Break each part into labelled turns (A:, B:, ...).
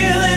A: feel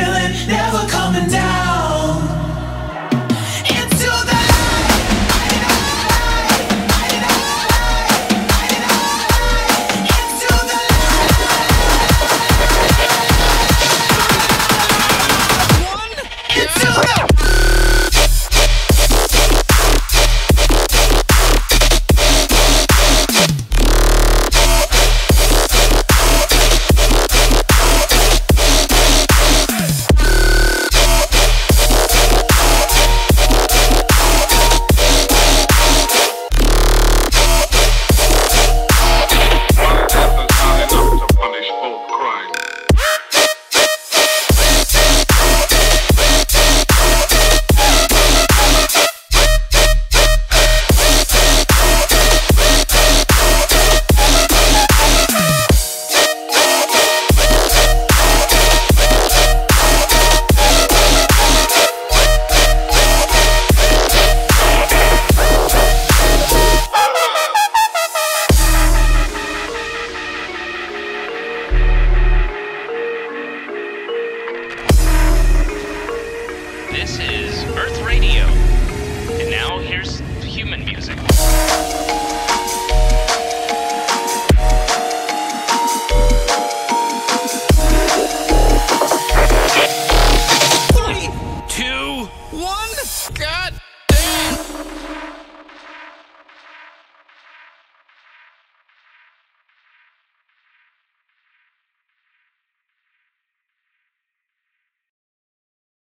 A: feeling. Never
B: This is Earth Radio. And now here's human music.